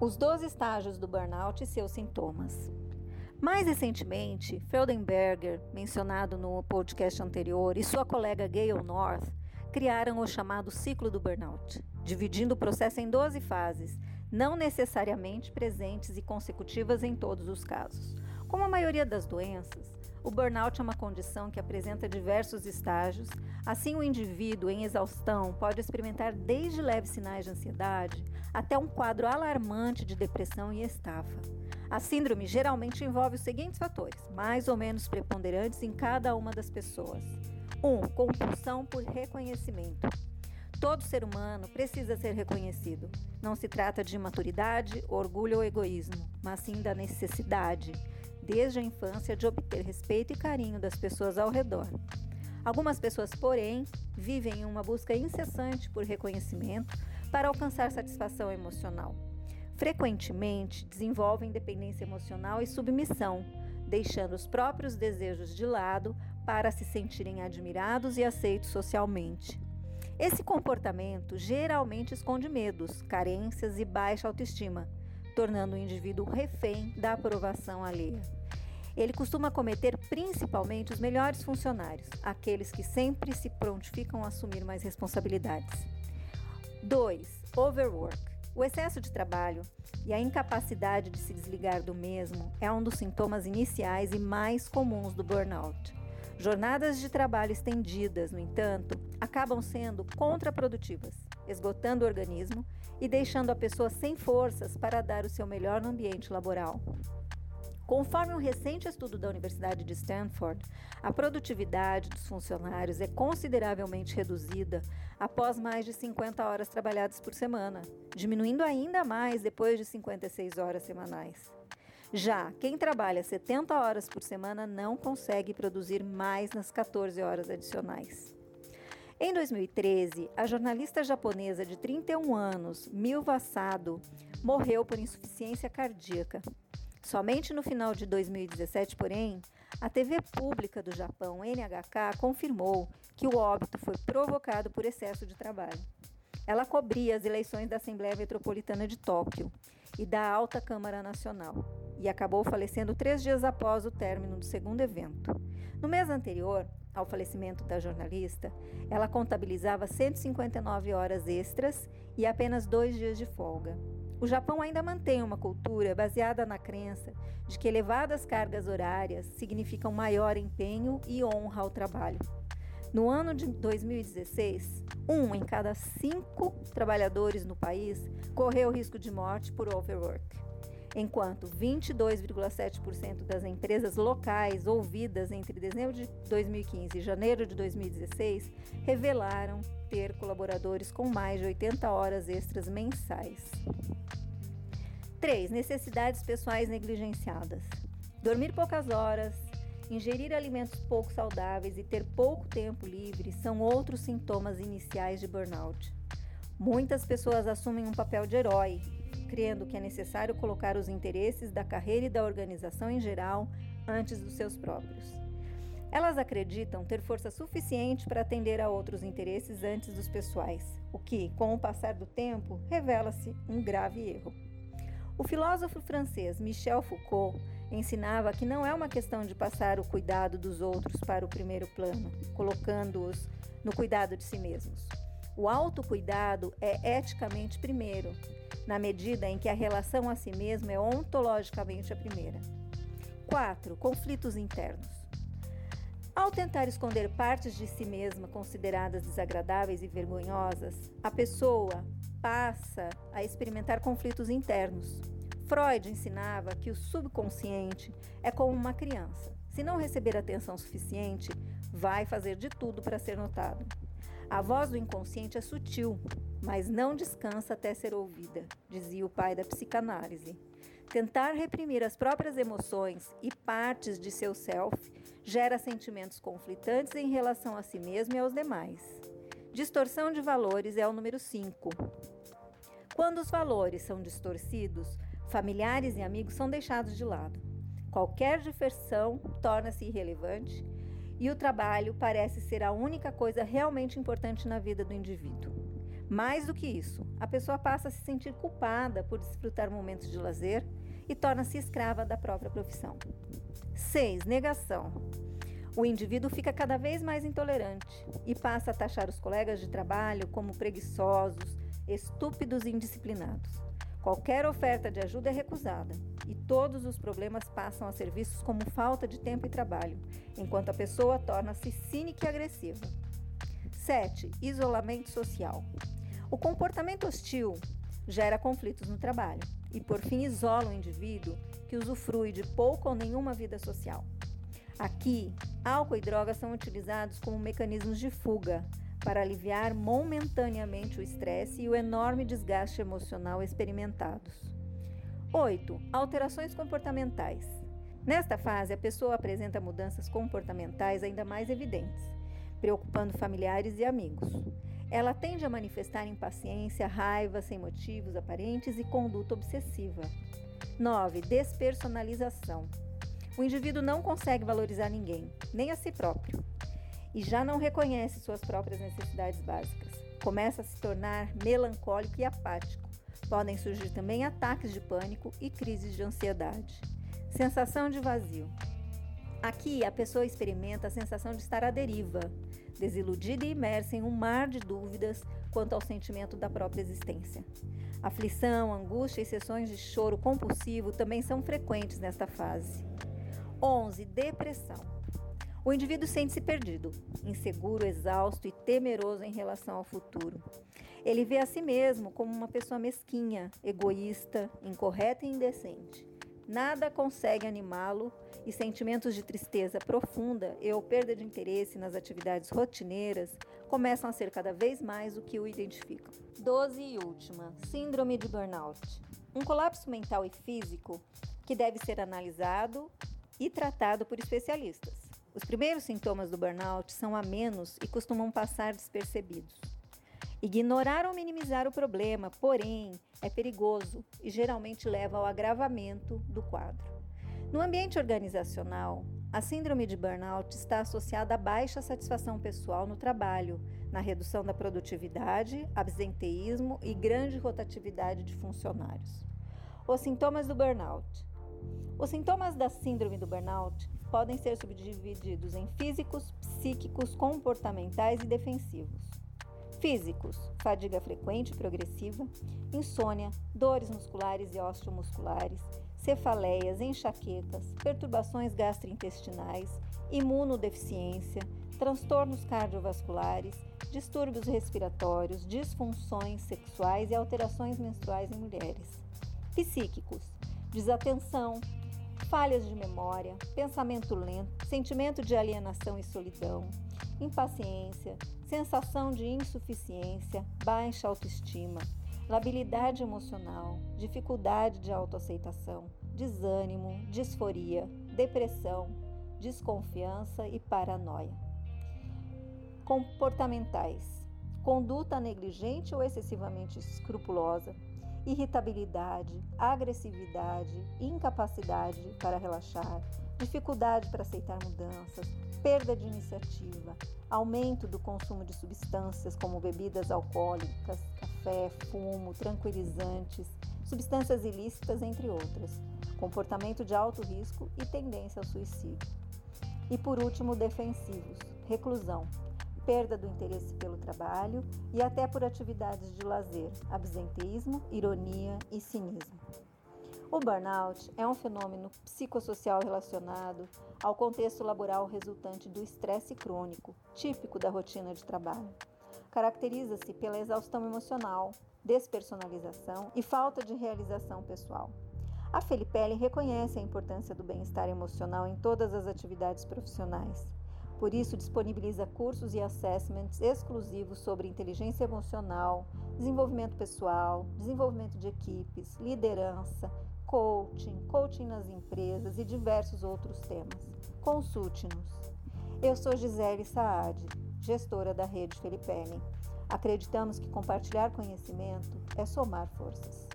Os 12 estágios do burnout e seus sintomas. Mais recentemente, Feldenberger, mencionado no podcast anterior, e sua colega Gail North criaram o chamado ciclo do burnout, dividindo o processo em 12 fases, não necessariamente presentes e consecutivas em todos os casos. Como a maioria das doenças, o burnout é uma condição que apresenta diversos estágios, assim, o indivíduo em exaustão pode experimentar desde leves sinais de ansiedade até um quadro alarmante de depressão e estafa. A síndrome geralmente envolve os seguintes fatores, mais ou menos preponderantes em cada uma das pessoas: 1. Um, compulsão por reconhecimento. Todo ser humano precisa ser reconhecido. Não se trata de maturidade, orgulho ou egoísmo, mas sim da necessidade, desde a infância, de obter respeito e carinho das pessoas ao redor. Algumas pessoas, porém, vivem em uma busca incessante por reconhecimento para alcançar satisfação emocional. Frequentemente desenvolvem dependência emocional e submissão, deixando os próprios desejos de lado para se sentirem admirados e aceitos socialmente. Esse comportamento geralmente esconde medos, carências e baixa autoestima, tornando o indivíduo refém da aprovação alheia. Ele costuma cometer principalmente os melhores funcionários, aqueles que sempre se prontificam a assumir mais responsabilidades. 2. Overwork. O excesso de trabalho e a incapacidade de se desligar do mesmo é um dos sintomas iniciais e mais comuns do burnout. Jornadas de trabalho estendidas, no entanto, acabam sendo contraprodutivas, esgotando o organismo e deixando a pessoa sem forças para dar o seu melhor no ambiente laboral. Conforme um recente estudo da Universidade de Stanford, a produtividade dos funcionários é consideravelmente reduzida após mais de 50 horas trabalhadas por semana, diminuindo ainda mais depois de 56 horas semanais. Já quem trabalha 70 horas por semana não consegue produzir mais nas 14 horas adicionais. Em 2013, a jornalista japonesa de 31 anos, Milva Sado, morreu por insuficiência cardíaca. Somente no final de 2017, porém, a TV pública do Japão, NHK, confirmou que o óbito foi provocado por excesso de trabalho. Ela cobria as eleições da Assembleia Metropolitana de Tóquio e da Alta Câmara Nacional e acabou falecendo três dias após o término do segundo evento. No mês anterior ao falecimento da jornalista, ela contabilizava 159 horas extras e apenas dois dias de folga. O Japão ainda mantém uma cultura baseada na crença de que elevadas cargas horárias significam maior empenho e honra ao trabalho. No ano de 2016, um em cada cinco trabalhadores no país correu risco de morte por overwork, enquanto 22,7% das empresas locais ouvidas entre dezembro de 2015 e janeiro de 2016 revelaram ter colaboradores com mais de 80 horas extras mensais. 3. Necessidades pessoais negligenciadas. Dormir poucas horas, ingerir alimentos pouco saudáveis e ter pouco tempo livre são outros sintomas iniciais de burnout. Muitas pessoas assumem um papel de herói, crendo que é necessário colocar os interesses da carreira e da organização em geral antes dos seus próprios. Elas acreditam ter força suficiente para atender a outros interesses antes dos pessoais, o que, com o passar do tempo, revela-se um grave erro. O filósofo francês Michel Foucault ensinava que não é uma questão de passar o cuidado dos outros para o primeiro plano, colocando-os no cuidado de si mesmos. O autocuidado é eticamente primeiro, na medida em que a relação a si mesmo é ontologicamente a primeira. 4. Conflitos internos. Ao tentar esconder partes de si mesma consideradas desagradáveis e vergonhosas, a pessoa passa a experimentar conflitos internos. Freud ensinava que o subconsciente é como uma criança. Se não receber atenção suficiente, vai fazer de tudo para ser notado. A voz do inconsciente é sutil, mas não descansa até ser ouvida, dizia o pai da psicanálise. Tentar reprimir as próprias emoções e partes de seu self gera sentimentos conflitantes em relação a si mesmo e aos demais. Distorção de valores é o número 5. Quando os valores são distorcidos, familiares e amigos são deixados de lado. Qualquer diversão torna-se irrelevante e o trabalho parece ser a única coisa realmente importante na vida do indivíduo. Mais do que isso, a pessoa passa a se sentir culpada por desfrutar momentos de lazer e torna-se escrava da própria profissão. 6. Negação. O indivíduo fica cada vez mais intolerante e passa a taxar os colegas de trabalho como preguiçosos, estúpidos e indisciplinados. Qualquer oferta de ajuda é recusada e todos os problemas passam a ser vistos como falta de tempo e trabalho, enquanto a pessoa torna-se cínica e agressiva. 7. Isolamento social. O comportamento hostil gera conflitos no trabalho e, por fim, isola o indivíduo que usufrui de pouca ou nenhuma vida social. Aqui, álcool e drogas são utilizados como mecanismos de fuga, para aliviar momentaneamente o estresse e o enorme desgaste emocional experimentados. 8. Alterações comportamentais. Nesta fase, a pessoa apresenta mudanças comportamentais ainda mais evidentes, preocupando familiares e amigos. Ela tende a manifestar impaciência, raiva sem motivos aparentes e conduta obsessiva. 9. Despersonalização. O indivíduo não consegue valorizar ninguém, nem a si próprio e já não reconhece suas próprias necessidades básicas. Começa a se tornar melancólico e apático. Podem surgir também ataques de pânico e crises de ansiedade. Sensação de vazio. Aqui a pessoa experimenta a sensação de estar à deriva, desiludida e imersa em um mar de dúvidas quanto ao sentimento da própria existência. Aflição, angústia e sessões de choro compulsivo também são frequentes nesta fase. 11. Depressão. O indivíduo sente-se perdido, inseguro, exausto e temeroso em relação ao futuro. Ele vê a si mesmo como uma pessoa mesquinha, egoísta, incorreta e indecente. Nada consegue animá-lo e sentimentos de tristeza profunda e ou perda de interesse nas atividades rotineiras começam a ser cada vez mais o que o identificam. 12 e última, síndrome de burnout. Um colapso mental e físico que deve ser analisado e tratado por especialistas. Os primeiros sintomas do burnout são a menos e costumam passar despercebidos. Ignorar ou minimizar o problema, porém, é perigoso e geralmente leva ao agravamento do quadro. No ambiente organizacional, a síndrome de burnout está associada a baixa satisfação pessoal no trabalho, na redução da produtividade, absenteísmo e grande rotatividade de funcionários. Os sintomas do burnout. Os sintomas da síndrome do burnout podem ser subdivididos em físicos, psíquicos, comportamentais e defensivos. Físicos: fadiga frequente e progressiva, insônia, dores musculares e osteomusculares, cefaleias, enxaquecas, perturbações gastrointestinais, imunodeficiência, transtornos cardiovasculares, distúrbios respiratórios, disfunções sexuais e alterações menstruais em mulheres. Psíquicos: desatenção, falhas de memória, pensamento lento, sentimento de alienação e solidão, impaciência, sensação de insuficiência, baixa autoestima, labilidade emocional, dificuldade de autoaceitação, desânimo, disforia, depressão, desconfiança e paranoia. Comportamentais: conduta negligente ou excessivamente escrupulosa, irritabilidade, agressividade, incapacidade para relaxar, dificuldade para aceitar mudanças, perda de iniciativa, aumento do consumo de substâncias como bebidas alcoólicas, café, fumo, tranquilizantes, substâncias ilícitas, entre outras, comportamento de alto risco e tendência ao suicídio. E por último, defensivos, reclusão, perda do interesse pelo trabalho e até por atividades de lazer, absenteísmo, ironia e cinismo. O burnout é um fenômeno psicossocial relacionado ao contexto laboral resultante do estresse crônico, típico da rotina de trabalho. Caracteriza-se pela exaustão emocional, despersonalização e falta de realização pessoal. A Felipelli reconhece a importância do bem-estar emocional em todas as atividades profissionais. Por isso, disponibiliza cursos e assessments exclusivos sobre inteligência emocional, desenvolvimento pessoal, desenvolvimento de equipes, liderança, coaching, coaching nas empresas e diversos outros temas. Consulte-nos. Eu sou Gisele Saad, gestora da Rede Felipe Acreditamos que compartilhar conhecimento é somar forças.